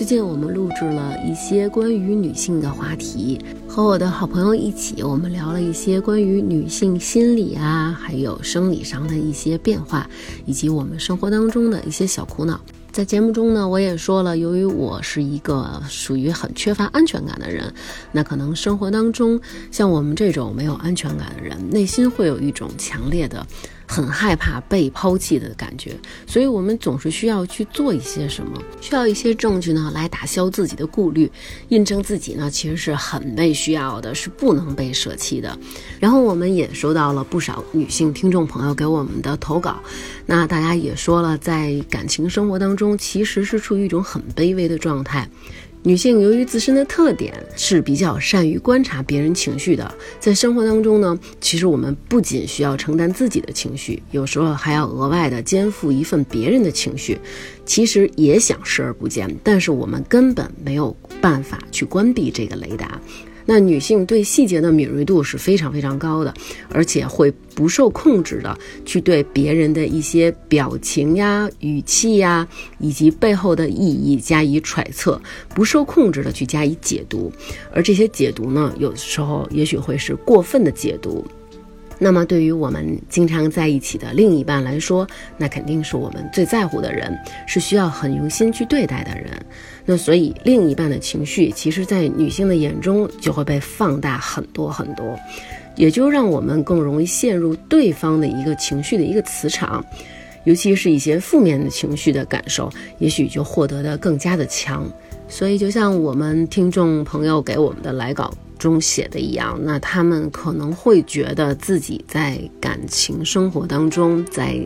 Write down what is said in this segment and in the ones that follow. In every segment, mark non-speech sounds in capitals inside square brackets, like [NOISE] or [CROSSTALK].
最近我们录制了一些关于女性的话题，和我的好朋友一起，我们聊了一些关于女性心理啊，还有生理上的一些变化，以及我们生活当中的一些小苦恼。在节目中呢，我也说了，由于我是一个属于很缺乏安全感的人，那可能生活当中像我们这种没有安全感的人，内心会有一种强烈的、很害怕被抛弃的感觉，所以我们总是需要去做一些什么，需要一些证据呢来打消自己的顾虑，印证自己呢其实是很被需要的，是不能被舍弃的。然后我们也收到了不少女性听众朋友给我们的投稿，那大家也说了，在感情生活当中。其实是处于一种很卑微的状态。女性由于自身的特点是比较善于观察别人情绪的，在生活当中呢，其实我们不仅需要承担自己的情绪，有时候还要额外的肩负一份别人的情绪。其实也想视而不见，但是我们根本没有办法去关闭这个雷达。那女性对细节的敏锐度是非常非常高的，而且会不受控制的去对别人的一些表情呀、语气呀，以及背后的意义加以揣测，不受控制的去加以解读，而这些解读呢，有的时候也许会是过分的解读。那么，对于我们经常在一起的另一半来说，那肯定是我们最在乎的人，是需要很用心去对待的人。那所以，另一半的情绪，其实，在女性的眼中就会被放大很多很多，也就让我们更容易陷入对方的一个情绪的一个磁场，尤其是一些负面的情绪的感受，也许就获得的更加的强。所以，就像我们听众朋友给我们的来稿。中写的一样，那他们可能会觉得自己在感情生活当中，在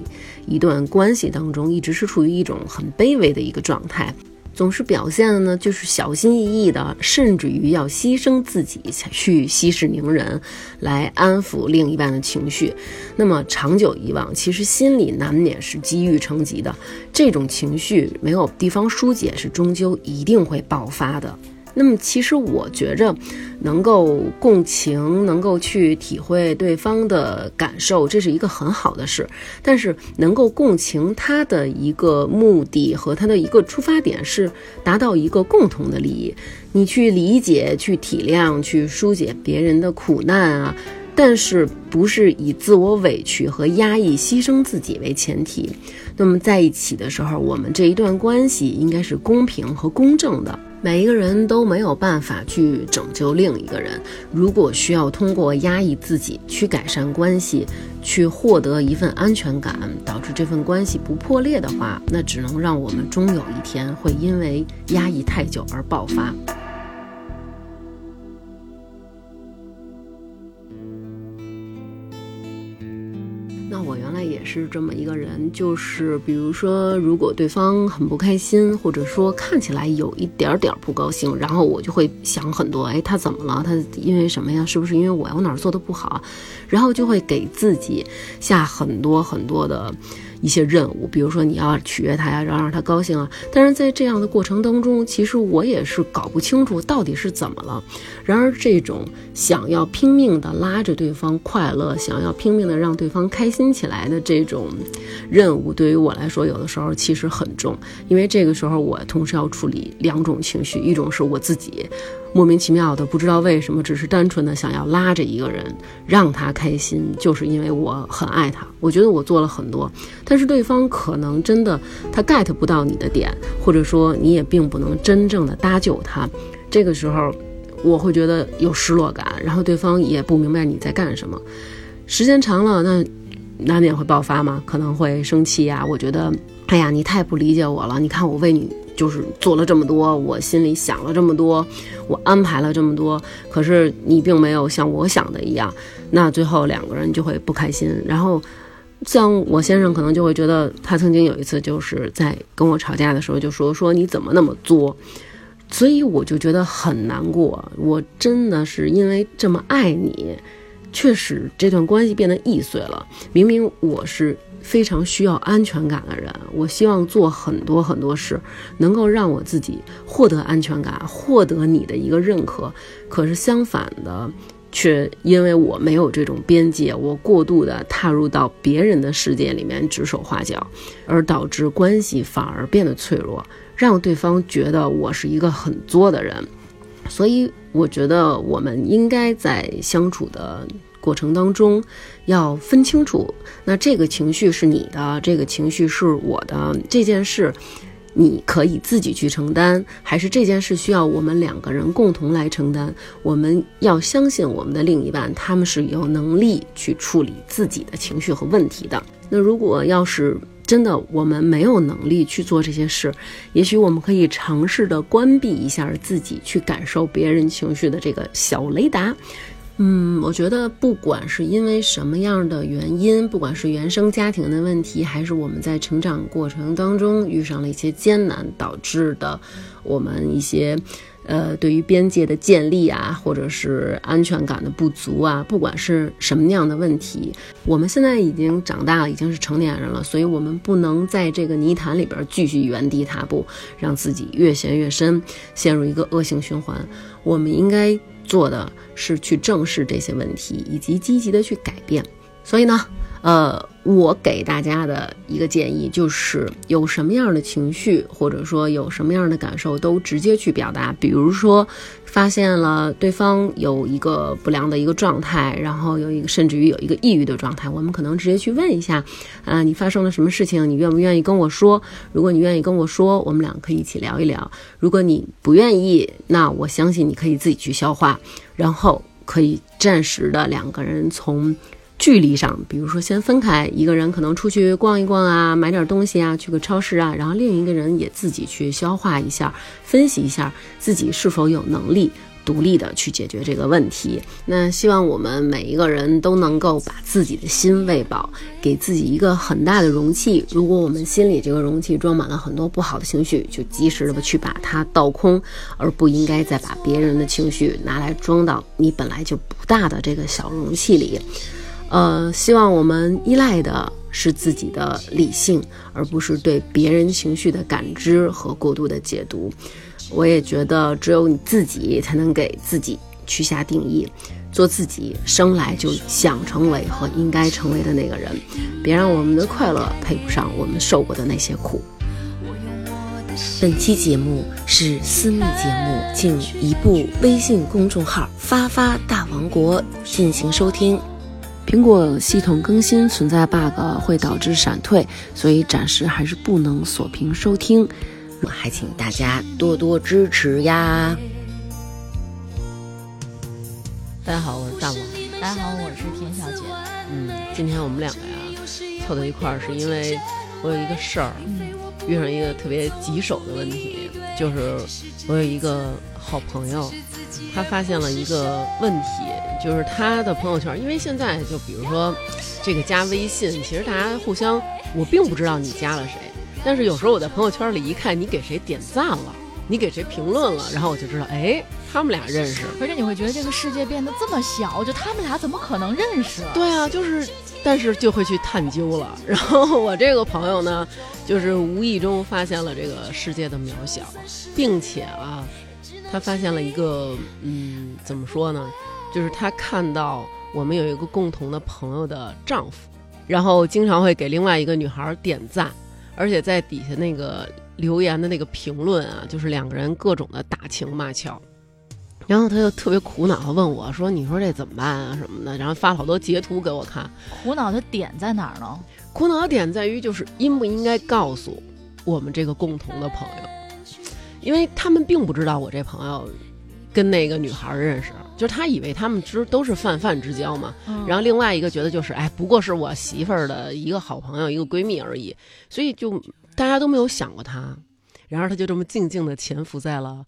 一段关系当中，一直是处于一种很卑微的一个状态，总是表现的呢，就是小心翼翼的，甚至于要牺牲自己去息事宁人，来安抚另一半的情绪。那么长久以往，其实心里难免是积郁成疾的，这种情绪没有地方疏解，是终究一定会爆发的。那么，其实我觉着，能够共情，能够去体会对方的感受，这是一个很好的事。但是，能够共情他的一个目的和他的一个出发点是达到一个共同的利益。你去理解、去体谅、去疏解别人的苦难啊，但是不是以自我委屈和压抑、牺牲自己为前提。那么，在一起的时候，我们这一段关系应该是公平和公正的。每一个人都没有办法去拯救另一个人。如果需要通过压抑自己去改善关系，去获得一份安全感，导致这份关系不破裂的话，那只能让我们终有一天会因为压抑太久而爆发。是这么一个人，就是比如说，如果对方很不开心，或者说看起来有一点点不高兴，然后我就会想很多，哎，他怎么了？他因为什么呀？是不是因为我我哪儿做的不好？然后就会给自己下很多很多的。一些任务，比如说你要取悦他呀，然后让他高兴啊。但是在这样的过程当中，其实我也是搞不清楚到底是怎么了。然而，这种想要拼命的拉着对方快乐，想要拼命的让对方开心起来的这种任务，对于我来说，有的时候其实很重，因为这个时候我同时要处理两种情绪，一种是我自己。莫名其妙的，不知道为什么，只是单纯的想要拉着一个人让他开心，就是因为我很爱他。我觉得我做了很多，但是对方可能真的他 get 不到你的点，或者说你也并不能真正的搭救他。这个时候，我会觉得有失落感，然后对方也不明白你在干什么。时间长了，那难免会爆发嘛，可能会生气呀。我觉得，哎呀，你太不理解我了。你看我为你。就是做了这么多，我心里想了这么多，我安排了这么多，可是你并没有像我想的一样，那最后两个人就会不开心。然后，像我先生可能就会觉得，他曾经有一次就是在跟我吵架的时候就说说你怎么那么作，所以我就觉得很难过。我真的是因为这么爱你，确实这段关系变得易碎了。明明我是。非常需要安全感的人，我希望做很多很多事，能够让我自己获得安全感，获得你的一个认可。可是相反的，却因为我没有这种边界，我过度的踏入到别人的世界里面指手画脚，而导致关系反而变得脆弱，让对方觉得我是一个很作的人。所以，我觉得我们应该在相处的过程当中，要分清楚，那这个情绪是你的，这个情绪是我的，这件事你可以自己去承担，还是这件事需要我们两个人共同来承担？我们要相信我们的另一半，他们是有能力去处理自己的情绪和问题的。那如果要是，真的，我们没有能力去做这些事，也许我们可以尝试的关闭一下自己去感受别人情绪的这个小雷达。嗯，我觉得不管是因为什么样的原因，不管是原生家庭的问题，还是我们在成长过程当中遇上了一些艰难导致的，我们一些。呃，对于边界的建立啊，或者是安全感的不足啊，不管是什么样的问题，我们现在已经长大了，已经是成年人了，所以我们不能在这个泥潭里边继续原地踏步，让自己越陷越深，陷入一个恶性循环。我们应该做的是去正视这些问题，以及积极的去改变。所以呢。呃，我给大家的一个建议就是，有什么样的情绪，或者说有什么样的感受，都直接去表达。比如说，发现了对方有一个不良的一个状态，然后有一个甚至于有一个抑郁的状态，我们可能直接去问一下，啊，你发生了什么事情？你愿不愿意跟我说？如果你愿意跟我说，我们俩可以一起聊一聊。如果你不愿意，那我相信你可以自己去消化，然后可以暂时的两个人从。距离上，比如说先分开，一个人可能出去逛一逛啊，买点东西啊，去个超市啊，然后另一个人也自己去消化一下，分析一下自己是否有能力独立的去解决这个问题。那希望我们每一个人都能够把自己的心喂饱，给自己一个很大的容器。如果我们心里这个容器装满了很多不好的情绪，就及时的去把它倒空，而不应该再把别人的情绪拿来装到你本来就不大的这个小容器里。呃，希望我们依赖的是自己的理性，而不是对别人情绪的感知和过度的解读。我也觉得，只有你自己才能给自己去下定义，做自己生来就想成为和应该成为的那个人。别让我们的快乐配不上我们受过的那些苦。本期节目是私密节目，请移步微信公众号“发发大王国”进行收听。苹果系统更新存在 bug，会导致闪退，所以暂时还是不能锁屏收听。还请大家多多支持呀！大家好，我是大王。大家好，我是田小姐。嗯，今天我们两个呀凑到一块儿，是因为我有一个事儿，遇上一个特别棘手的问题，就是我有一个好朋友，他发现了一个问题。就是他的朋友圈，因为现在就比如说，这个加微信，其实大家互相，我并不知道你加了谁，但是有时候我在朋友圈里一看，你给谁点赞了，你给谁评论了，然后我就知道，哎，他们俩认识。而且你会觉得这个世界变得这么小，就他们俩怎么可能认识？对啊，就是，但是就会去探究了。然后我这个朋友呢，就是无意中发现了这个世界的渺小，并且啊，他发现了一个，嗯，怎么说呢？就是他看到我们有一个共同的朋友的丈夫，然后经常会给另外一个女孩点赞，而且在底下那个留言的那个评论啊，就是两个人各种的打情骂俏，然后他就特别苦恼的问我说：“你说这怎么办啊什么的？”然后发了好多截图给我看。苦恼的点在哪儿呢？苦恼的点在于就是应不应该告诉我们这个共同的朋友，因为他们并不知道我这朋友。跟那个女孩认识，就是他以为他们之都是泛泛之交嘛。然后另外一个觉得就是，哎，不过是我媳妇儿的一个好朋友，一个闺蜜而已。所以就大家都没有想过她。然后她就这么静静的潜伏在了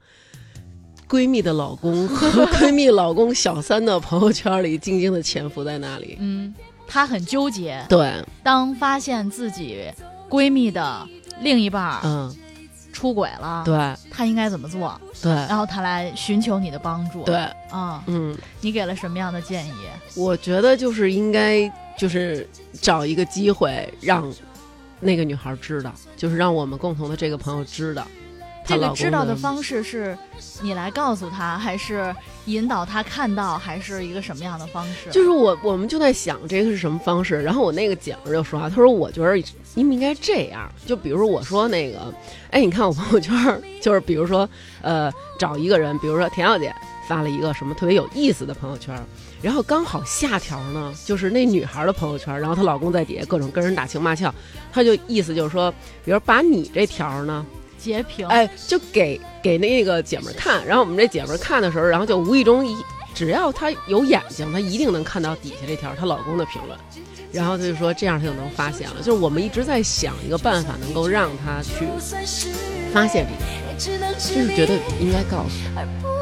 闺蜜的老公 [LAUGHS] 和闺蜜老公小三的朋友圈里，静静的潜伏在那里。嗯，她很纠结。对，当发现自己闺蜜的另一半，嗯。出轨了，对，他应该怎么做？对，然后他来寻求你的帮助，对，啊，嗯，你给了什么样的建议？我觉得就是应该就是找一个机会让那个女孩知道，就是让我们共同的这个朋友知道，这个知道的方式是你来告诉他，还是引导他看到，还是一个什么样的方式？就是我，我们就在想这个是什么方式。然后我那个姐们就说啊，她说我觉得你们应该这样，就比如我说那个，哎，你看我朋友圈，就是比如说，呃，找一个人，比如说田小姐发了一个什么特别有意思的朋友圈，然后刚好下条呢就是那女孩的朋友圈，然后她老公在底下各种跟人打情骂俏，她就意思就是说，比如把你这条呢。截屏，哎，就给给那个姐们儿看，然后我们这姐们儿看的时候，然后就无意中一，只要她有眼睛，她一定能看到底下这条她老公的评论，然后她就说这样她就能发现了。就是我们一直在想一个办法，能够让她去发现这个，就是觉得应该告诉她。